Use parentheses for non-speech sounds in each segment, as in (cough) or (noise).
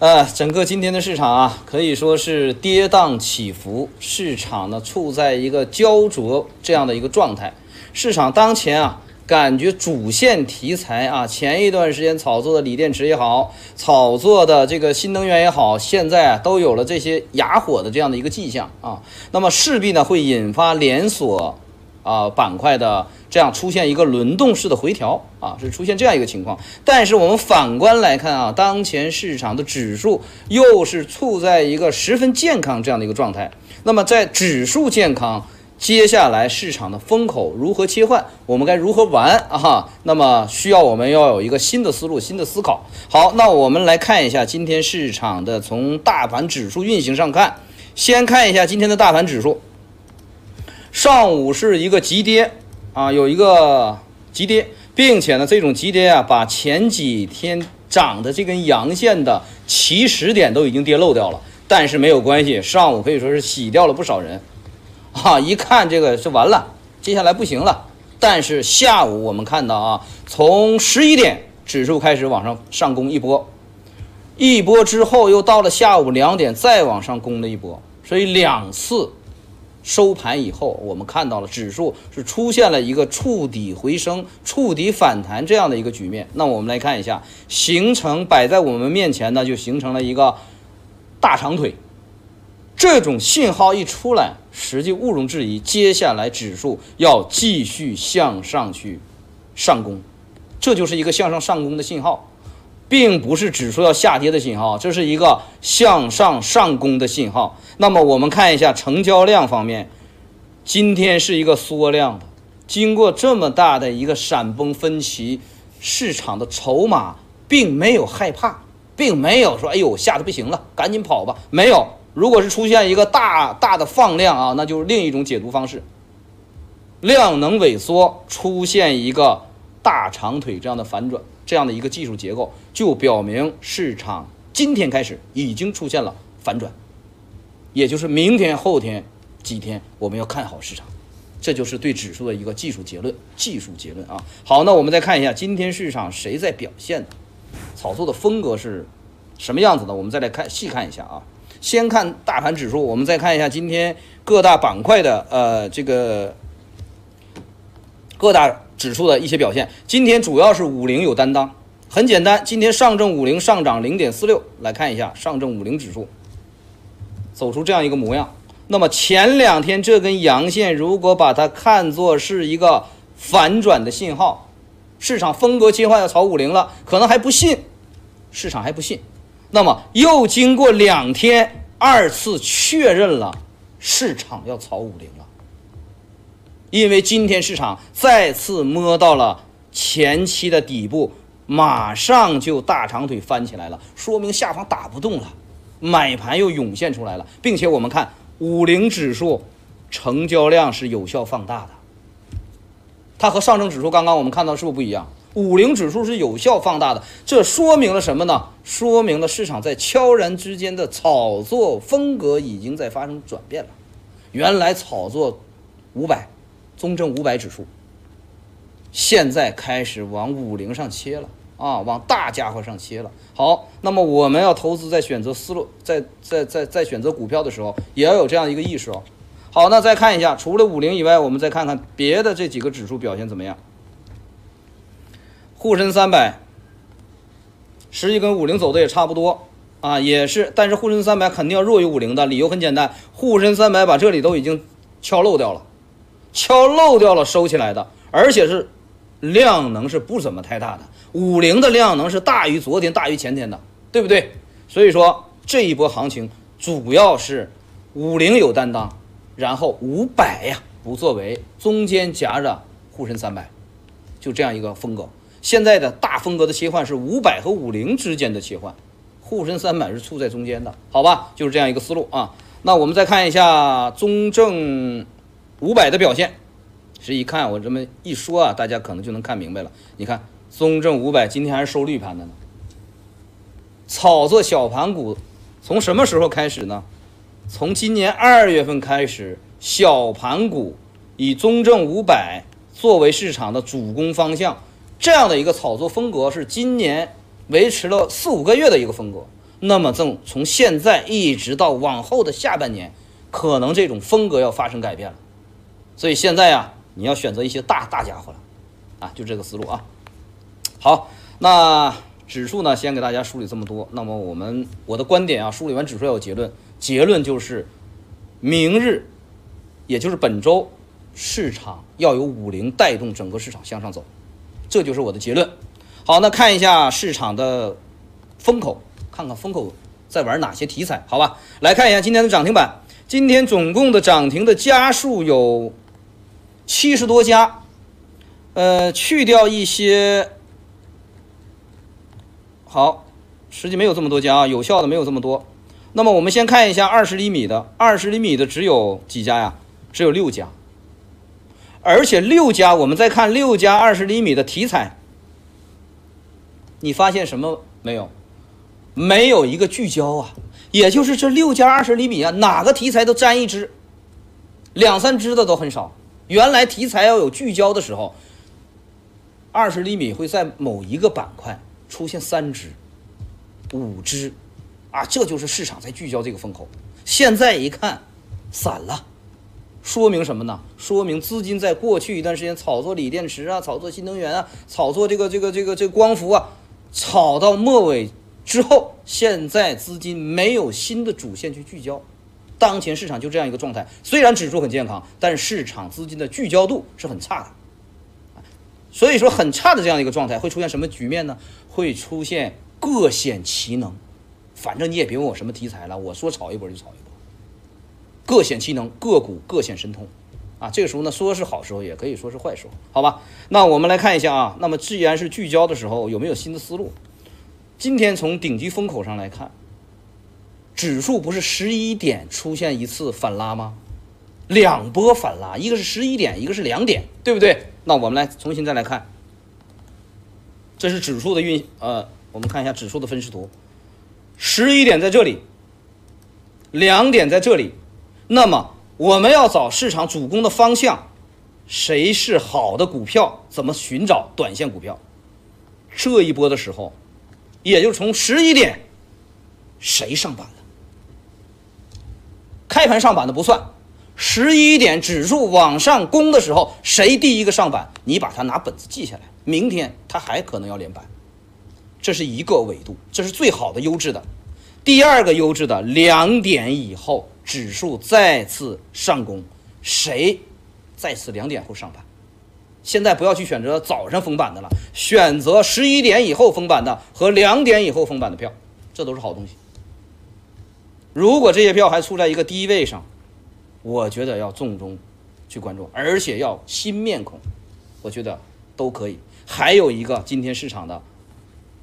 呃，整个今天的市场啊，可以说是跌宕起伏，市场呢处在一个焦灼这样的一个状态。市场当前啊，感觉主线题材啊，前一段时间炒作的锂电池也好，炒作的这个新能源也好，现在啊都有了这些哑火的这样的一个迹象啊，那么势必呢会引发连锁啊板块的。这样出现一个轮动式的回调啊，是出现这样一个情况。但是我们反观来看啊，当前市场的指数又是处在一个十分健康这样的一个状态。那么在指数健康，接下来市场的风口如何切换，我们该如何玩啊？那么需要我们要有一个新的思路、新的思考。好，那我们来看一下今天市场的从大盘指数运行上看，先看一下今天的大盘指数，上午是一个急跌。啊，有一个急跌，并且呢，这种急跌啊，把前几天涨的这根阳线的起始点都已经跌漏掉了。但是没有关系，上午可以说是洗掉了不少人，啊，一看这个是完了，接下来不行了。但是下午我们看到啊，从十一点指数开始往上上攻一波，一波之后又到了下午两点再往上攻了一波，所以两次。收盘以后，我们看到了指数是出现了一个触底回升、触底反弹这样的一个局面。那我们来看一下，形成摆在我们面前呢，就形成了一个大长腿。这种信号一出来，实际毋庸置疑，接下来指数要继续向上去上攻，这就是一个向上上攻的信号。并不是指数要下跌的信号，这是一个向上上攻的信号。那么我们看一下成交量方面，今天是一个缩量的。经过这么大的一个闪崩分歧，市场的筹码并没有害怕，并没有说“哎呦，吓得不行了，赶紧跑吧”。没有。如果是出现一个大大的放量啊，那就是另一种解读方式。量能萎缩，出现一个大长腿这样的反转。这样的一个技术结构，就表明市场今天开始已经出现了反转，也就是明天、后天几天我们要看好市场，这就是对指数的一个技术结论。技术结论啊，好，那我们再看一下今天市场谁在表现呢，炒作的风格是什么样子的？我们再来看细看一下啊。先看大盘指数，我们再看一下今天各大板块的呃这个各大。指数的一些表现，今天主要是五零有担当，很简单，今天上证五零上涨零点四六，来看一下上证五零指数走出这样一个模样。那么前两天这根阳线，如果把它看作是一个反转的信号，市场风格切换要炒五零了，可能还不信，市场还不信。那么又经过两天二次确认了，市场要炒五零了。因为今天市场再次摸到了前期的底部，马上就大长腿翻起来了，说明下方打不动了，买盘又涌现出来了，并且我们看五零指数成交量是有效放大的，它和上证指数刚刚我们看到是不是不一样？五零指数是有效放大的，这说明了什么呢？说明了市场在悄然之间的炒作风格已经在发生转变了，原来炒作五百。中证五百指数现在开始往五零上切了啊，往大家伙上切了。好，那么我们要投资，在选择思路，在在在在选择股票的时候，也要有这样一个意识哦。好，那再看一下，除了五零以外，我们再看看别的这几个指数表现怎么样。沪深三百实际跟五零走的也差不多啊，也是，但是沪深三百肯定要弱于五零的，理由很简单，沪深三百把这里都已经敲漏掉了。敲漏掉了，收起来的，而且是量能是不怎么太大的。五零的量能是大于昨天、大于前天的，对不对？所以说这一波行情主要是五零有担当，然后五百呀不作为，中间夹着沪深三百，就这样一个风格。现在的大风格的切换是五百和五零之间的切换，沪深三百是处在中间的，好吧？就是这样一个思路啊。那我们再看一下中证。五百的表现，是一看我这么一说啊，大家可能就能看明白了。你看，中证五百今天还是收绿盘的呢。炒作小盘股从什么时候开始呢？从今年二月份开始，小盘股以中证五百作为市场的主攻方向，这样的一个炒作风格是今年维持了四五个月的一个风格。那么正从现在一直到往后的下半年，可能这种风格要发生改变了。所以现在呀，你要选择一些大大家伙了，啊，就这个思路啊。好，那指数呢，先给大家梳理这么多。那么我们我的观点啊，梳理完指数要有结论，结论就是明日，也就是本周，市场要有五零带动整个市场向上走，这就是我的结论。好，那看一下市场的风口，看看风口在玩哪些题材，好吧？来看一下今天的涨停板，今天总共的涨停的家数有七十多家，呃，去掉一些，好，实际没有这么多家啊，有效的没有这么多。那么我们先看一下二十厘米的，二十厘米的只有几家呀？只有六家，而且六家，我们再看六家二十厘米的题材。你发现什么没有？没有一个聚焦啊，也就是这六家二十厘米啊，哪个题材都沾一只，两三只的都很少。原来题材要有聚焦的时候，二十厘米会在某一个板块出现三只、五只，啊，这就是市场在聚焦这个风口。现在一看，散了，说明什么呢？说明资金在过去一段时间炒作锂电池啊，炒作新能源啊，炒作这个这个这个这个光伏啊。炒到末尾之后，现在资金没有新的主线去聚焦，当前市场就这样一个状态。虽然指数很健康，但是市场资金的聚焦度是很差的。所以说，很差的这样一个状态会出现什么局面呢？会出现各显其能。反正你也别问我什么题材了，我说炒一波就炒一波。各显其能，个股各显神通。啊，这个时候呢，说是好时候，也可以说是坏时候，好吧？那我们来看一下啊，那么既然是聚焦的时候，有没有新的思路？今天从顶级风口上来看，指数不是十一点出现一次反拉吗？两波反拉，一个是十一点，一个是两点，对不对？那我们来重新再来看，这是指数的运，呃，我们看一下指数的分时图，十一点在这里，两点在这里，那么。我们要找市场主攻的方向，谁是好的股票？怎么寻找短线股票？这一波的时候，也就从十一点，谁上板？开盘上板的不算，十一点指数往上攻的时候，谁第一个上板？你把它拿本子记下来，明天它还可能要连板。这是一个维度，这是最好的优质的。第二个优质的，两点以后。指数再次上攻，谁再次两点后上板？现在不要去选择早上封板的了，选择十一点以后封板的和两点以后封板的票，这都是好东西。如果这些票还处在一个低位上，我觉得要重中去关注，而且要新面孔，我觉得都可以。还有一个今天市场的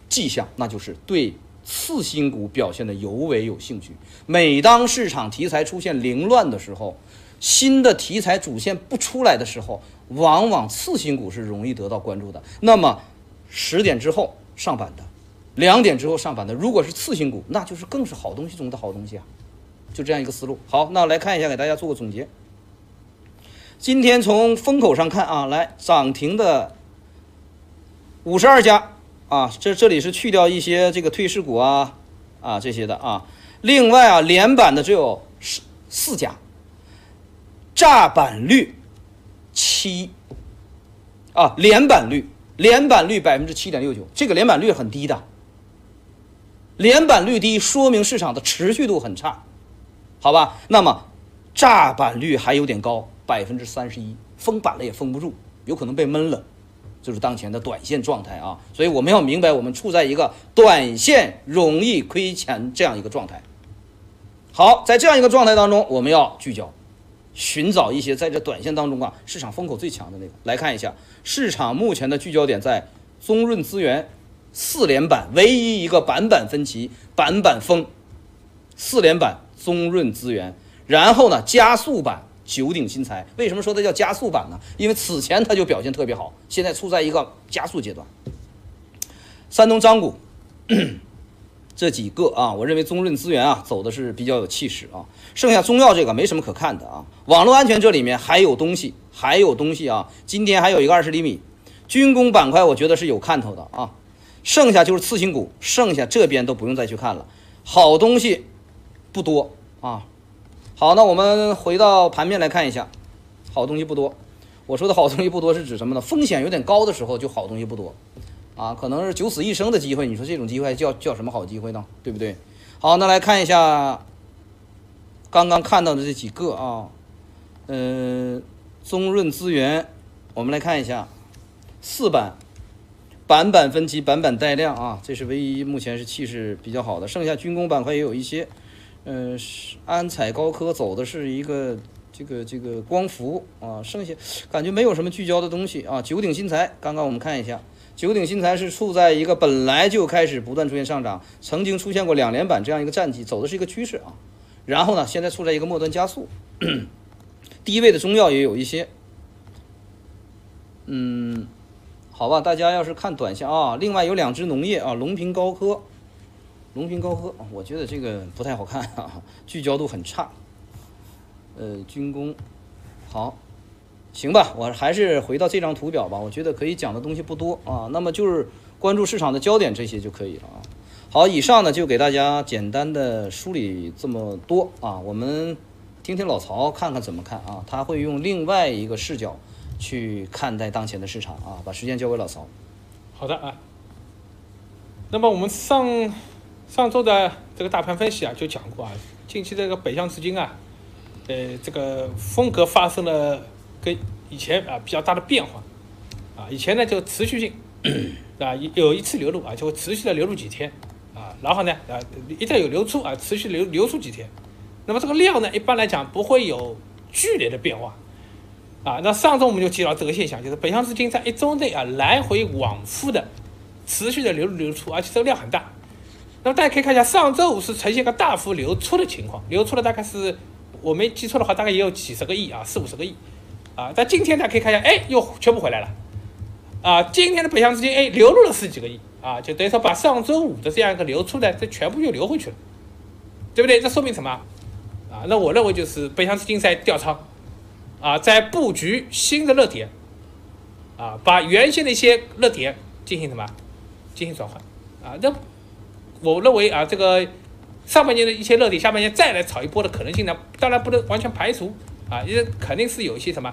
迹象，那就是对。次新股表现的尤为有兴趣。每当市场题材出现凌乱的时候，新的题材主线不出来的时候，往往次新股是容易得到关注的。那么十点之后上板的，两点之后上板的，如果是次新股，那就是更是好东西中的好东西啊！就这样一个思路。好，那来看一下，给大家做个总结。今天从风口上看啊，来涨停的五十二家。啊，这这里是去掉一些这个退市股啊，啊这些的啊。另外啊，连板的只有四四家，炸板率七啊，连板率连板率百分之七点六九，这个连板率很低的。连板率低，说明市场的持续度很差，好吧？那么炸板率还有点高，百分之三十一，封板了也封不住，有可能被闷了。就是当前的短线状态啊，所以我们要明白，我们处在一个短线容易亏钱这样一个状态。好，在这样一个状态当中，我们要聚焦，寻找一些在这短线当中啊，市场风口最强的那个。来看一下，市场目前的聚焦点在中润资源四连板，唯一一个板板分歧，板板封，四连板中润资源，然后呢加速版。九鼎新材为什么说它叫加速版呢？因为此前它就表现特别好，现在处在一个加速阶段。山东张谷 (coughs) 这几个啊，我认为中润资源啊走的是比较有气势啊。剩下中药这个没什么可看的啊。网络安全这里面还有东西，还有东西啊。今天还有一个二十厘米军工板块，我觉得是有看头的啊。剩下就是次新股，剩下这边都不用再去看了。好东西不多啊。好，那我们回到盘面来看一下，好东西不多。我说的好东西不多是指什么呢？风险有点高的时候就好东西不多啊，可能是九死一生的机会。你说这种机会叫叫什么好机会呢？对不对？好，那来看一下刚刚看到的这几个啊，嗯，中润资源，我们来看一下四板。板板分歧，板板带量啊，这是唯一目前是气势比较好的。剩下军工板块也有一些，嗯，安彩高科走的是一个这个这个光伏啊，剩下感觉没有什么聚焦的东西啊。九鼎新材，刚刚我们看一下，九鼎新材是处在一个本来就开始不断出现上涨，曾经出现过两连板这样一个战绩，走的是一个趋势啊。然后呢，现在处在一个末端加速，(clears throat) 低位的中药也有一些，嗯。好吧，大家要是看短线啊，另外有两只农业啊，龙平高科，龙平高科，我觉得这个不太好看啊，(laughs) 聚焦度很差。呃，军工，好，行吧，我还是回到这张图表吧，我觉得可以讲的东西不多啊，那么就是关注市场的焦点这些就可以了啊。好，以上呢就给大家简单的梳理这么多啊，我们听听老曹看看怎么看啊，他会用另外一个视角。去看待当前的市场啊，把时间交给老曹。好的啊，那么我们上上周的这个大盘分析啊，就讲过啊，近期这个北向资金啊，呃，这个风格发生了跟以前啊比较大的变化啊，以前呢就持续性啊有一次流入啊，就会持续的流入几天啊，然后呢啊一旦有流出啊，持续流流出几天，那么这个量呢一般来讲不会有剧烈的变化。啊，那上周我们就提到这个现象，就是北向资金在一周内啊来回往复的持续的流入流出，而且这个量很大。那么大家可以看一下，上周五是呈现个大幅流出的情况，流出了大概是我没记错的话，大概也有几十个亿啊，四五十个亿啊。但今天大家可以看一下，哎，又全部回来了啊。今天的北向资金哎流入了十几个亿啊，就等于说把上周五的这样一个流出的这全部又流回去了，对不对？这说明什么啊？那我认为就是北向资金在调仓。啊，在布局新的热点，啊，把原先的一些热点进行什么，进行转换，啊，那我认为啊，这个上半年的一些热点，下半年再来炒一波的可能性呢，当然不能完全排除，啊，因为肯定是有一些什么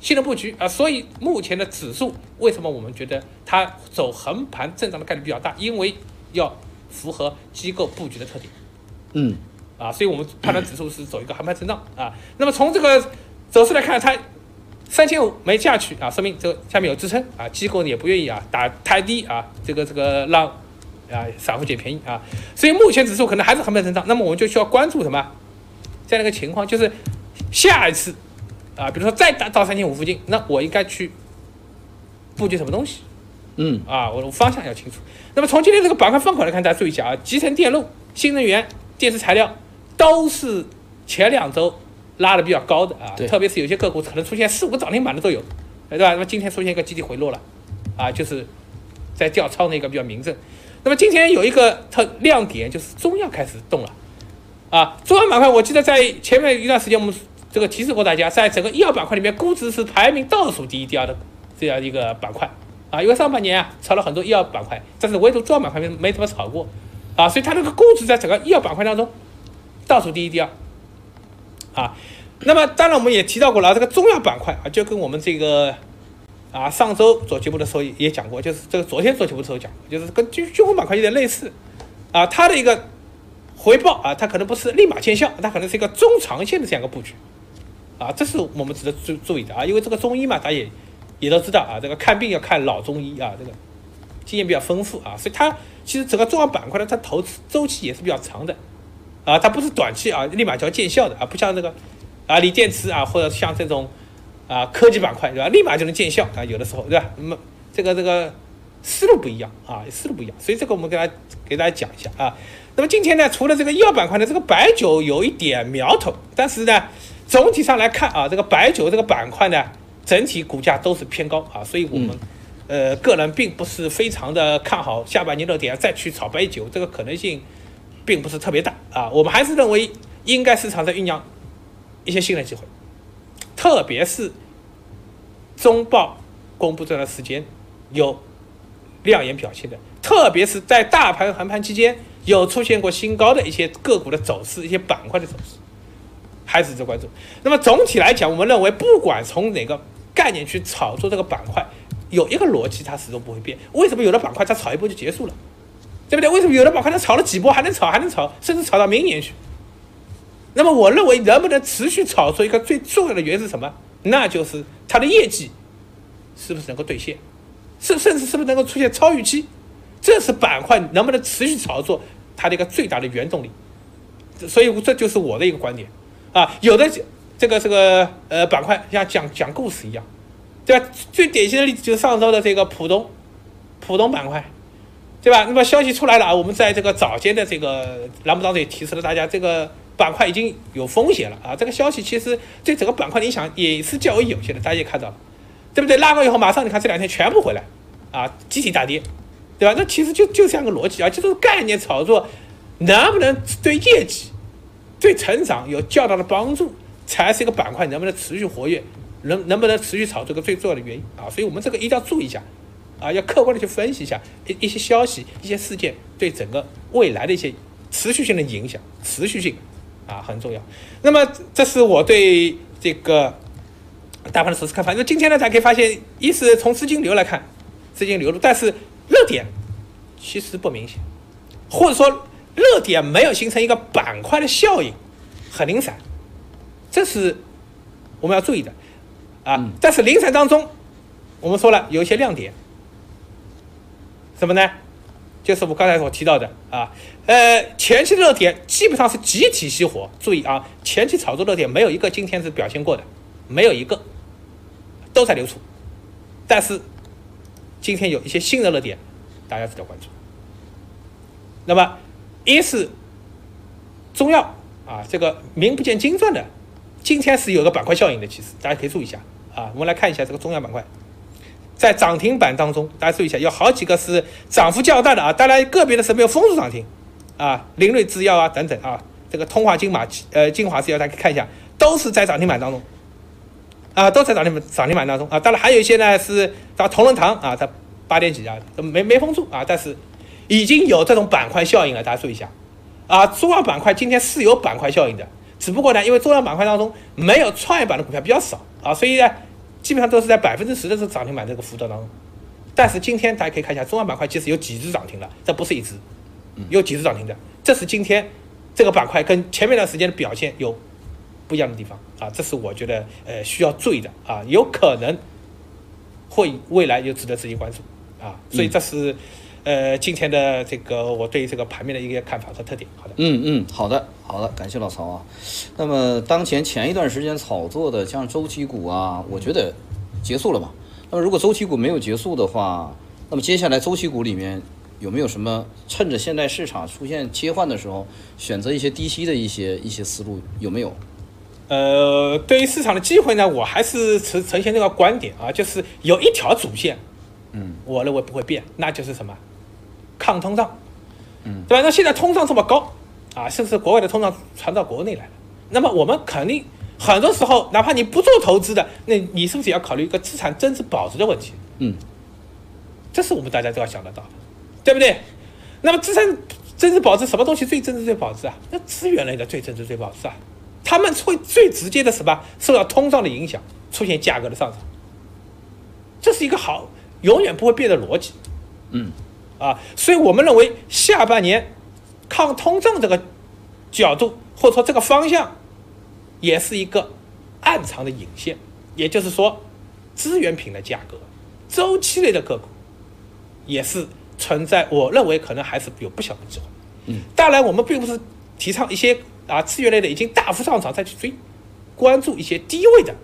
新的布局啊，所以目前的指数为什么我们觉得它走横盘震荡的概率比较大？因为要符合机构布局的特点，嗯，啊，所以我们判断指数是走一个横盘震荡啊，那么从这个。走势来看，它三千五没下去啊，说明这下面有支撑啊，机构也不愿意啊打太低啊，这个这个让啊散户捡便宜啊，所以目前指数可能还是横盘震荡，那么我们就需要关注什么这样的一个情况，就是下一次啊，比如说再达到三千五附近，那我应该去布局什么东西？嗯啊，我的方向要清楚。那么从今天这个板块方口来看，大家注意一下啊，集成电路、新能源、电池材料都是前两周。拉的比较高的啊，特别是有些个股可能出现四五个涨停板的都有，对吧？那么今天出现一个集体回落了，啊，就是在调仓的一个比较明证。那么今天有一个特亮点，就是中药开始动了，啊，中药板块，我记得在前面一段时间我们这个提示过大家，在整个医药板块里面，估值是排名倒数第一、第二的这样一个板块，啊，因为上半年啊炒了很多医药板块，但是唯独中药板块没没怎么炒过，啊，所以它这个估值在整个医药板块当中倒数第一、第二。啊，那么当然我们也提到过了，这个中药板块啊，就跟我们这个啊上周做节目的时候也讲过，就是这个昨天做节目的时候讲，就是跟军军工板块有点类似啊，它的一个回报啊，它可能不是立马见效，它可能是一个中长线的这样一个布局啊，这是我们值得注注意的啊，因为这个中医嘛，大家也也都知道啊，这个看病要看老中医啊，这个经验比较丰富啊，所以它其实整个中药板块呢，它投资周期也是比较长的。啊，它不是短期啊，立马就要见效的啊，不像那个啊锂电池啊，或者像这种啊科技板块对吧，立马就能见效啊，有的时候对吧？那么这个这个思路不一样啊，思路不一样，所以这个我们给大家给大家讲一下啊。那么今天呢，除了这个医药板块呢这个白酒有一点苗头，但是呢，总体上来看啊，这个白酒这个板块呢，整体股价都是偏高啊，所以我们呃个人并不是非常的看好下半年热点再去炒白酒这个可能性。并不是特别大啊，我们还是认为应该市场在酝酿一些新的机会，特别是中报公布这段时间有亮眼表现的，特别是在大盘横盘期间有出现过新高的一些个股的走势，一些板块的走势，还值得关注。那么总体来讲，我们认为，不管从哪个概念去炒作这个板块，有一个逻辑它始终不会变。为什么有的板块它炒一波就结束了，对不对？为什么有的板块它炒了几波还能炒，还能炒，甚至炒到明年去？那么我认为，能不能持续炒作一个最重要的原因是什么？那就是它的业绩是不是能够兑现，甚甚至是不是能够出现超预期？这是板块能不能持续炒作它的一个最大的原动力，所以这就是我的一个观点啊。有的这个这个呃板块像讲讲故事一样，对吧？最典型的例子就是上周的这个浦东浦东板块，对吧？那么消息出来了啊，我们在这个早间的这个栏目当中也提示了大家，这个板块已经有风险了啊。这个消息其实对整个板块的影响也是较为有限的，大家也看到了，对不对？拉高以后马上你看这两天全部回来啊，集体大跌。对吧？那其实就就这样个逻辑啊，就这个概念炒作，能不能对业绩、对成长有较大的帮助，才是一个板块能不能持续活跃，能能不能持续炒作个最重要的原因啊。所以我们这个一定要注意一下啊，要客观的去分析一下一一些消息、一些事件对整个未来的一些持续性的影响，持续性啊很重要。那么这是我对这个大盘的首次看法。那今天呢，大家可以发现，一是从资金流来看，资金流入，但是。热点其实不明显，或者说热点没有形成一个板块的效应，很零散，这是我们要注意的啊。但是零散当中，我们说了有一些亮点，什么呢？就是我刚才所提到的啊，呃，前期热点基本上是集体熄火。注意啊，前期炒作热点没有一个今天是表现过的，没有一个都在流出，但是。今天有一些新的热点，大家值得关注。那么，一是中药啊，这个名不见经传的，今天是有个板块效应的，其实大家可以注意一下啊。我们来看一下这个中药板块，在涨停板当中，大家注意一下，有好几个是涨幅较大的啊。当然，个别的是没有封住涨停啊，灵瑞制药啊等等啊，这个通化金马呃金华制药，大家看一下，都是在涨停板当中。啊，都在涨停板涨停板当中啊，当然还有一些呢是到同仁堂啊，它八点几啊，没没封住啊，但是已经有这种板块效应了，大家注意一下啊，中药板块今天是有板块效应的，只不过呢，因为中药板块当中没有创业板的股票比较少啊，所以呢，基本上都是在百分之十的这涨停板这个幅度当中。但是今天大家可以看一下，中药板块其实有几只涨停了，这不是一只，有几只涨停的，这是今天这个板块跟前面段时间的表现有。不一样的地方啊，这是我觉得呃需要注意的啊，有可能会未来有值得自己关注啊，所以这是呃今天的这个我对这个盘面的一个看法和特点。好的，嗯嗯，好的好的，感谢老曹啊。那么当前前一段时间炒作的像周期股啊，我觉得结束了嘛？那么如果周期股没有结束的话，那么接下来周期股里面有没有什么趁着现在市场出现切换的时候，选择一些低吸的一些一些思路有没有？呃，对于市场的机会呢，我还是呈呈现这个观点啊，就是有一条主线，嗯，我认为不会变，那就是什么，抗通胀，嗯，对吧？那现在通胀这么高啊，甚至国外的通胀传到国内来了，那么我们肯定很多时候，哪怕你不做投资的，那你是不是也要考虑一个资产增值保值的问题？嗯，这是我们大家都要想得到的，对不对？那么资产增值保值，什么东西最增值最保值啊？那资源类的最增值最保值啊？他们会最直接的什么受到通胀的影响，出现价格的上涨，这是一个好永远不会变的逻辑，嗯，啊，所以我们认为下半年抗通胀这个角度或者说这个方向，也是一个暗藏的引线，也就是说，资源品的价格、周期类的个股，也是存在，我认为可能还是有不小的机会，嗯，当然我们并不是提倡一些。啊，资源类的已经大幅上涨，再去追，关注一些低位的，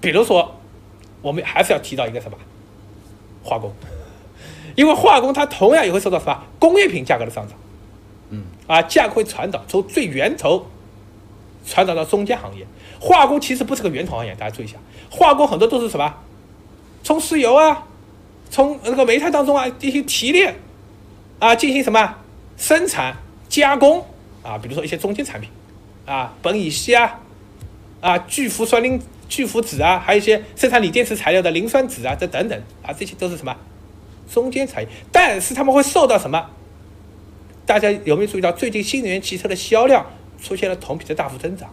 比如说，我们还是要提到一个什么，化工，(laughs) 因为化工它同样也会受到什么工业品价格的上涨，嗯，啊，价格会传导从最源头传导到中间行业，化工其实不是个源头行业，大家注意一下，化工很多都是什么，从石油啊，从那个煤炭当中啊进行提炼，啊，进行什么生产加工。啊，比如说一些中间产品，啊，苯乙烯啊，啊，聚氟酸磷聚氟酯啊，还有一些生产锂电池材料的磷酸酯啊，这等等啊，这些都是什么中间产业？但是他们会受到什么大家有没有注意到最近新能源汽车的销量出现了同比的大幅增长？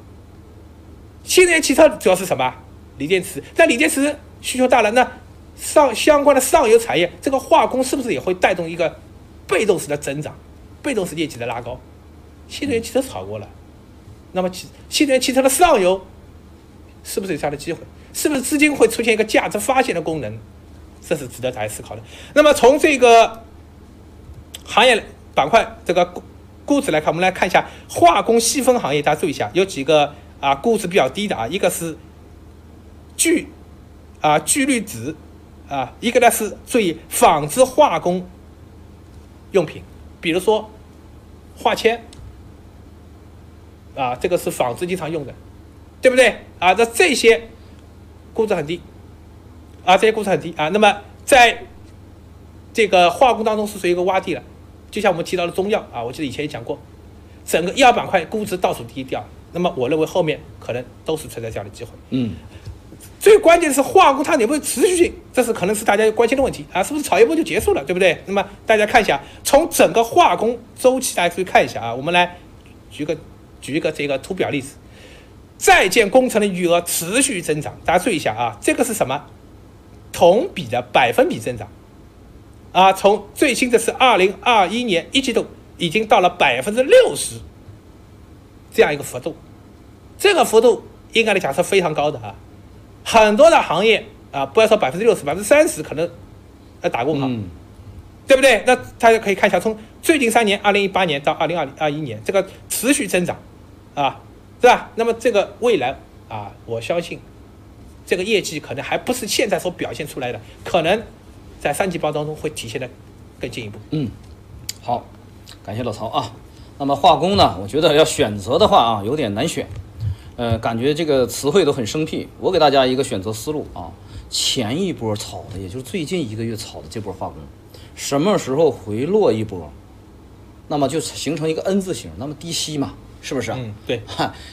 新能源汽车主要是什么？锂电池。那锂电池需求大了，那上相关的上游产业，这个化工是不是也会带动一个被动式的增长，被动式业绩的拉高？新能源汽车炒过了，那么新新能源汽车的上游是不是有这样的机会？是不是资金会出现一个价值发现的功能？这是值得大家思考的。那么从这个行业板块这个估值来看，我们来看一下化工细分行业，大家注意一下，有几个啊估值比较低的啊，一个是聚啊聚氯酯啊，一个呢是注意纺织化工用品，比如说化纤啊，这个是纺织经常用的，对不对啊？那这些估值很低。啊，这些估值很低啊。那么在这个化工当中是属于一个洼地了，就像我们提到的中药啊，我记得以前也讲过，整个医药板块估值倒数第一第二。那么我认为后面可能都是存在这样的机会。嗯，最关键的是化工它有没有持续性，这是可能是大家关心的问题啊，是不是炒一波就结束了，对不对？那么大家看一下，从整个化工周期大家看一下啊，我们来举个举一个这个图表例子，在建工程的余额持续增长，大家注意一下啊，这个是什么？同比的百分比增长，啊，从最新的是二零二一年一季度已经到了百分之六十，这样一个幅度，这个幅度应该来讲是非常高的啊，很多的行业啊，不要说百分之六十，百分之三十可能要打过号，对不对？那大家可以看一下，从最近三年，二零一八年到二零二二一年，这个持续增长，啊，是吧？那么这个未来啊，我相信。这个业绩可能还不是现在所表现出来的，可能在三季报当中会体现的更进一步。嗯，好，感谢老曹啊。那么化工呢，我觉得要选择的话啊，有点难选。呃，感觉这个词汇都很生僻。我给大家一个选择思路啊，前一波炒的，也就是最近一个月炒的这波化工，什么时候回落一波，那么就形成一个 N 字形，那么低吸嘛。是不是？嗯，对，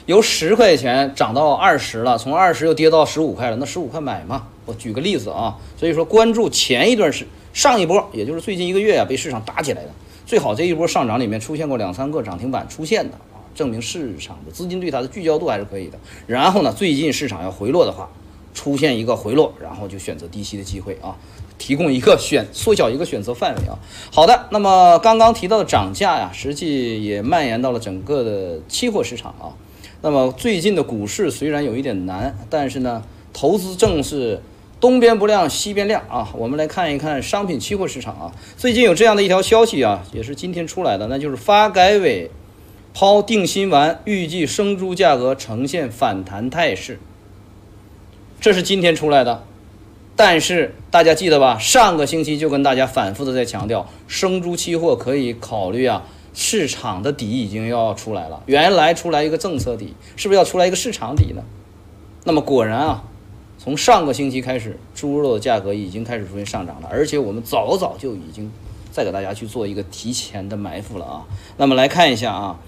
由十块钱涨到二十了，从二十又跌到十五块了，那十五块买嘛？我举个例子啊，所以说关注前一段时上一波，也就是最近一个月啊，被市场打起来的，最好这一波上涨里面出现过两三个涨停板出现的啊，证明市场的资金对它的聚焦度还是可以的。然后呢，最近市场要回落的话，出现一个回落，然后就选择低吸的机会啊。提供一个选缩小一个选择范围啊。好的，那么刚刚提到的涨价呀，实际也蔓延到了整个的期货市场啊。那么最近的股市虽然有一点难，但是呢，投资正是东边不亮西边亮啊。我们来看一看商品期货市场啊。最近有这样的一条消息啊，也是今天出来的，那就是发改委抛定心丸，预计生猪价格呈现反弹态势。这是今天出来的。但是大家记得吧？上个星期就跟大家反复的在强调，生猪期货可以考虑啊，市场的底已经要出来了。原来出来一个政策底，是不是要出来一个市场底呢？那么果然啊，从上个星期开始，猪肉的价格已经开始出现上涨了，而且我们早早就已经在给大家去做一个提前的埋伏了啊。那么来看一下啊。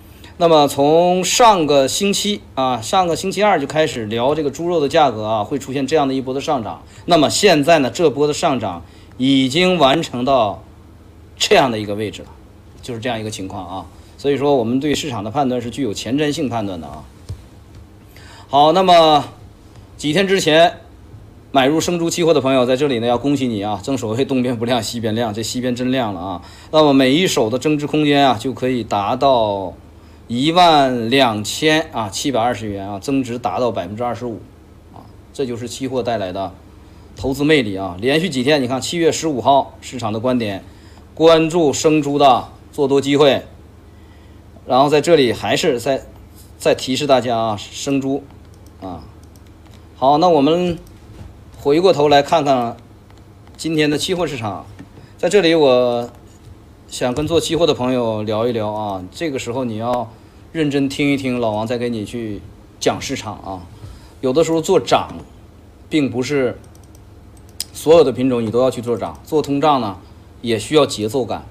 那么从上个星期啊，上个星期二就开始聊这个猪肉的价格啊，会出现这样的一波的上涨。那么现在呢，这波的上涨已经完成到这样的一个位置了，就是这样一个情况啊。所以说，我们对市场的判断是具有前瞻性判断的啊。好，那么几天之前买入生猪期货的朋友，在这里呢要恭喜你啊！正所谓东边不亮西边亮，这西边真亮了啊。那么每一手的增值空间啊，就可以达到。一万两千啊，七百二十元啊，增值达到百分之二十五，啊，这就是期货带来的投资魅力啊！连续几天，你看七月十五号市场的观点，关注生猪的做多机会，然后在这里还是在再提示大家啊，生猪啊，好，那我们回过头来看看今天的期货市场，在这里我想跟做期货的朋友聊一聊啊，这个时候你要。认真听一听老王再给你去讲市场啊，有的时候做涨，并不是所有的品种你都要去做涨，做通胀呢也需要节奏感，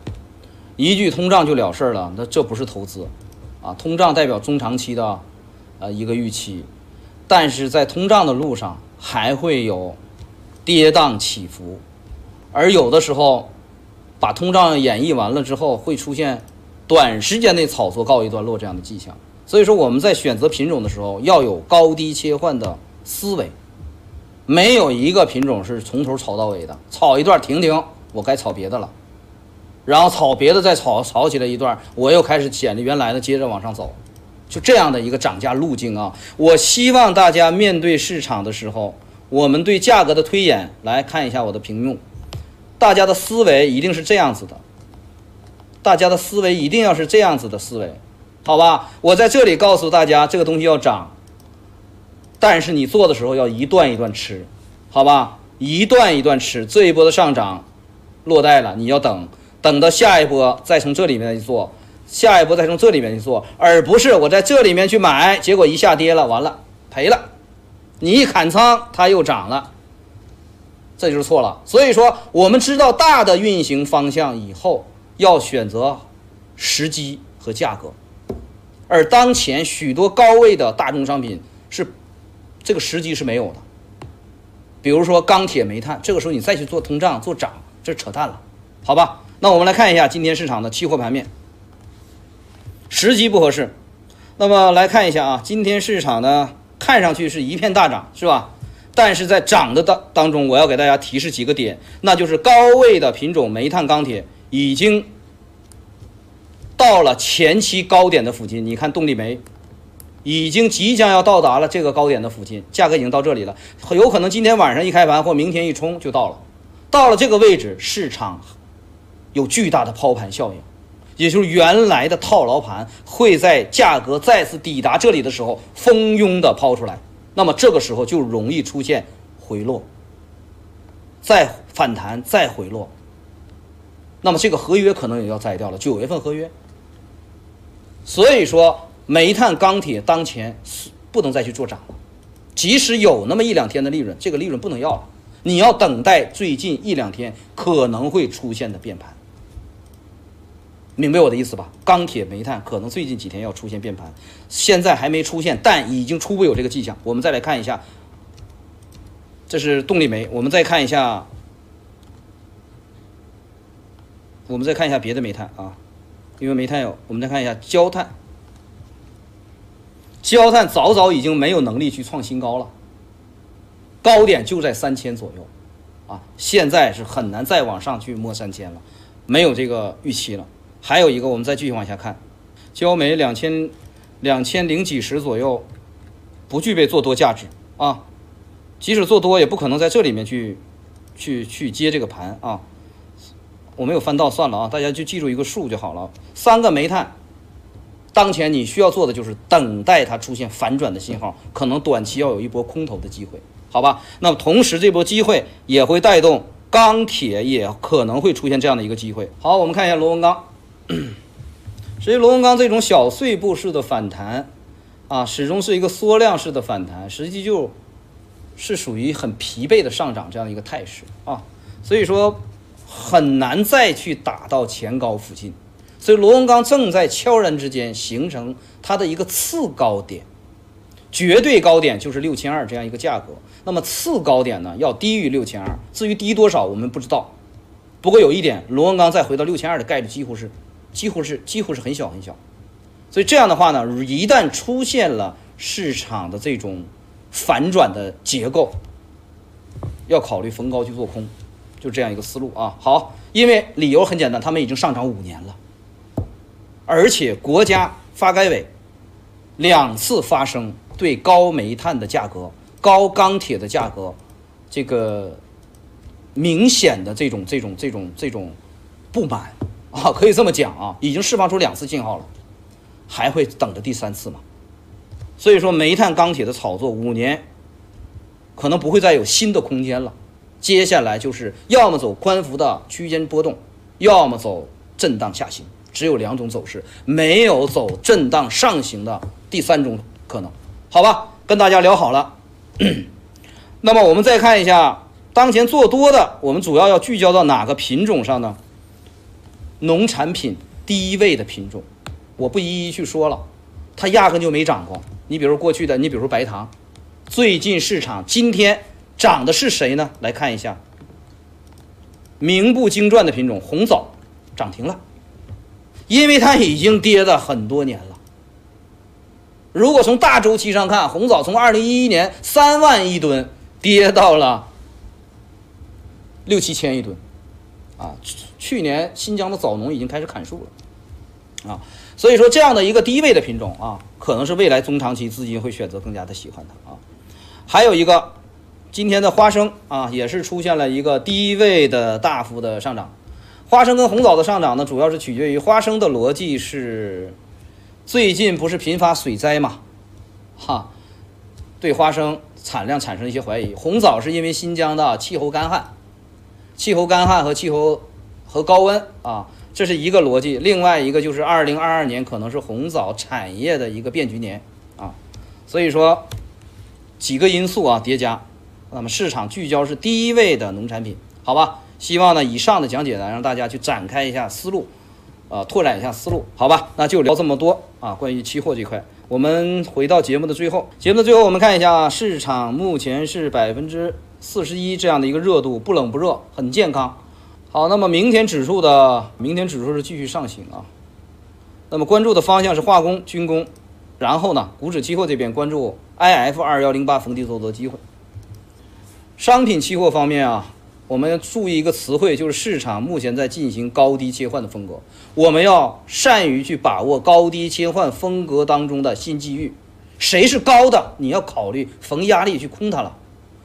一句通胀就了事儿了，那这不是投资。啊，通胀代表中长期的呃一个预期，但是在通胀的路上还会有跌宕起伏，而有的时候把通胀演绎完了之后会出现。短时间内炒作告一段落这样的迹象。所以说我们在选择品种的时候要有高低切换的思维，没有一个品种是从头炒到尾的，炒一段停停，我该炒别的了，然后炒别的再炒炒起来一段，我又开始捡着原来的接着往上走，就这样的一个涨价路径啊！我希望大家面对市场的时候，我们对价格的推演来看一下我的屏幕，大家的思维一定是这样子的，大家的思维一定要是这样子的思维。好吧，我在这里告诉大家，这个东西要涨，但是你做的时候要一段一段吃，好吧，一段一段吃。这一波的上涨落袋了，你要等，等到下一波再从这里面去做，下一波再从这里面去做，而不是我在这里面去买，结果一下跌了，完了赔了，你一砍仓它又涨了，这就是错了。所以说，我们知道大的运行方向以后，要选择时机和价格。而当前许多高位的大宗商品是这个时机是没有的，比如说钢铁、煤炭，这个时候你再去做通胀、做涨，这扯淡了，好吧？那我们来看一下今天市场的期货盘面，时机不合适。那么来看一下啊，今天市场呢看上去是一片大涨，是吧？但是在涨的当当中，我要给大家提示几个点，那就是高位的品种煤炭、钢铁已经。到了前期高点的附近，你看动力煤已经即将要到达了这个高点的附近，价格已经到这里了，有可能今天晚上一开盘或明天一冲就到了。到了这个位置，市场有巨大的抛盘效应，也就是原来的套牢盘会在价格再次抵达这里的时候蜂拥的抛出来，那么这个时候就容易出现回落，再反弹再回落，那么这个合约可能也要摘掉了，九月份合约。所以说，煤炭、钢铁当前是不能再去做涨了，即使有那么一两天的利润，这个利润不能要了。你要等待最近一两天可能会出现的变盘，明白我的意思吧？钢铁、煤炭可能最近几天要出现变盘，现在还没出现，但已经初步有这个迹象。我们再来看一下，这是动力煤，我们再看一下，我们再看一下别的煤炭啊。因为煤炭有，我们再看一下焦炭，焦炭早早已经没有能力去创新高了，高点就在三千左右，啊，现在是很难再往上去摸三千了，没有这个预期了。还有一个，我们再继续往下看，焦煤两千两千零几十左右，不具备做多价值啊，即使做多也不可能在这里面去去去接这个盘啊。我没有翻到，算了啊，大家就记住一个数就好了。三个煤炭，当前你需要做的就是等待它出现反转的信号，可能短期要有一波空头的机会，好吧？那么同时这波机会也会带动钢铁，也可能会出现这样的一个机会。好，我们看一下螺纹钢，(clears throat) 实际螺纹钢这种小碎步式的反弹啊，始终是一个缩量式的反弹，实际就是属于很疲惫的上涨这样一个态势啊，所以说。很难再去打到前高附近，所以螺纹钢正在悄然之间形成它的一个次高点，绝对高点就是六千二这样一个价格，那么次高点呢要低于六千二，至于低多少我们不知道。不过有一点，螺纹钢再回到六千二的概率几乎是，几乎是几乎是很小很小，所以这样的话呢，一旦出现了市场的这种反转的结构，要考虑逢高去做空。就这样一个思路啊，好，因为理由很简单，他们已经上涨五年了，而且国家发改委两次发生对高煤炭的价格、高钢铁的价格这个明显的这种这种这种这种不满啊，(laughs) 可以这么讲啊，已经释放出两次信号了，还会等着第三次吗？所以说，煤炭、钢铁的炒作五年可能不会再有新的空间了。接下来就是要么走宽幅的区间波动，要么走震荡下行，只有两种走势，没有走震荡上行的第三种可能，好吧？跟大家聊好了。(clears throat) 那么我们再看一下当前做多的，我们主要要聚焦到哪个品种上呢？农产品低位的品种，我不一一去说了，它压根就没涨过。你比如过去的，你比如白糖，最近市场今天。涨的是谁呢？来看一下，名不经传的品种红枣涨停了，因为它已经跌了很多年了。如果从大周期上看，红枣从二零一一年三万亿吨跌到了六七千亿吨，啊，去年新疆的枣农已经开始砍树了，啊，所以说这样的一个低位的品种啊，可能是未来中长期资金会选择更加的喜欢它啊。还有一个，今天的花生啊，也是出现了一个低位的大幅的上涨。花生跟红枣的上涨呢，主要是取决于花生的逻辑是。最近不是频发水灾嘛，哈，对花生产量产生一些怀疑。红枣是因为新疆的气候干旱，气候干旱和气候和高温啊，这是一个逻辑。另外一个就是二零二二年可能是红枣产业的一个变局年啊，所以说几个因素啊叠加，那么市场聚焦是低位的农产品，好吧？希望呢以上的讲解呢让大家去展开一下思路。啊，拓展一下思路，好吧，那就聊这么多啊。关于期货这块，我们回到节目的最后，节目的最后，我们看一下市场目前是百分之四十一这样的一个热度，不冷不热，很健康。好，那么明天指数的明天指数是继续上行啊。那么关注的方向是化工、军工，然后呢，股指期货这边关注 IF 二幺零八逢低做多机会。商品期货方面啊。我们要注意一个词汇，就是市场目前在进行高低切换的风格。我们要善于去把握高低切换风格当中的新机遇。谁是高的，你要考虑逢压力去空它了；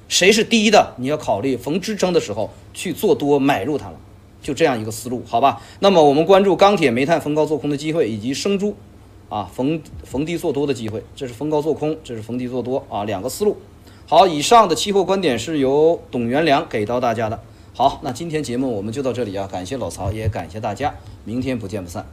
谁是低的，你要考虑逢支撑的时候去做多买入它了。就这样一个思路，好吧？那么我们关注钢铁、煤炭逢高做空的机会，以及生猪啊逢逢低做多的机会。这是逢高做空，这是逢低做多啊，两个思路。好，以上的期货观点是由董元良给到大家的。好，那今天节目我们就到这里啊，感谢老曹，也感谢大家，明天不见不散。